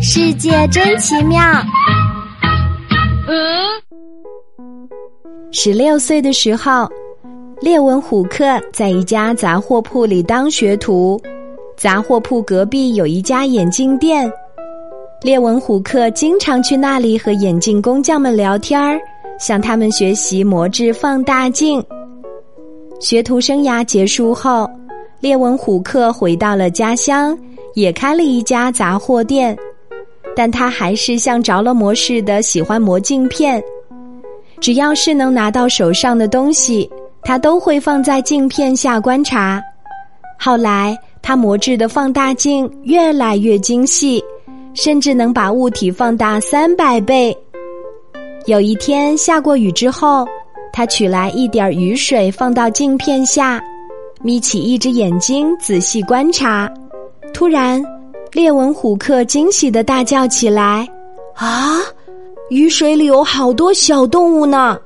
世界真奇妙。嗯，十六岁的时候，列文虎克在一家杂货铺里当学徒。杂货铺隔壁有一家眼镜店，列文虎克经常去那里和眼镜工匠们聊天儿，向他们学习磨制放大镜。学徒生涯结束后，列文虎克回到了家乡，也开了一家杂货店，但他还是像着了魔似的喜欢磨镜片。只要是能拿到手上的东西，他都会放在镜片下观察。后来，他磨制的放大镜越来越精细，甚至能把物体放大三百倍。有一天下过雨之后，他取来一点雨水放到镜片下，眯起一只眼睛仔细观察。突然，列文虎克惊喜的大叫起来：“啊！雨水里有好多小动物呢！”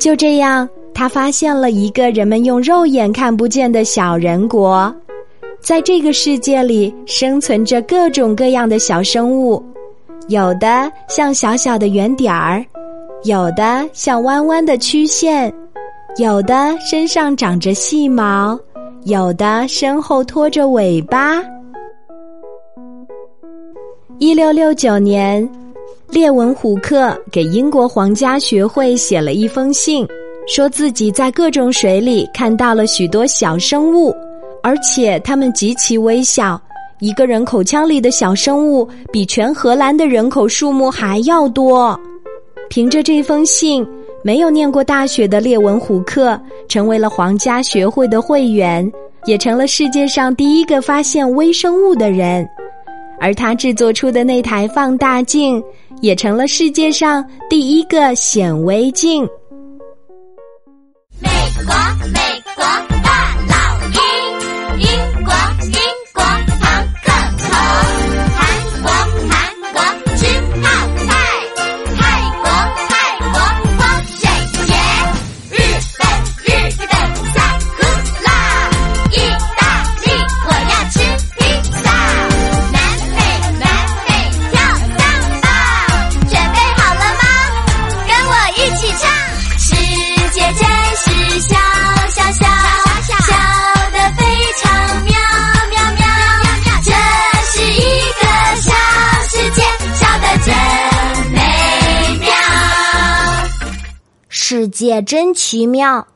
就这样，他发现了一个人们用肉眼看不见的小人国。在这个世界里，生存着各种各样的小生物，有的像小小的圆点儿，有的像弯弯的曲线，有的身上长着细毛，有的身后拖着尾巴。一六六九年，列文虎克给英国皇家学会写了一封信，说自己在各种水里看到了许多小生物。而且它们极其微小，一个人口腔里的小生物比全荷兰的人口数目还要多。凭着这封信，没有念过大学的列文虎克成为了皇家学会的会员，也成了世界上第一个发现微生物的人。而他制作出的那台放大镜，也成了世界上第一个显微镜。世界真奇妙。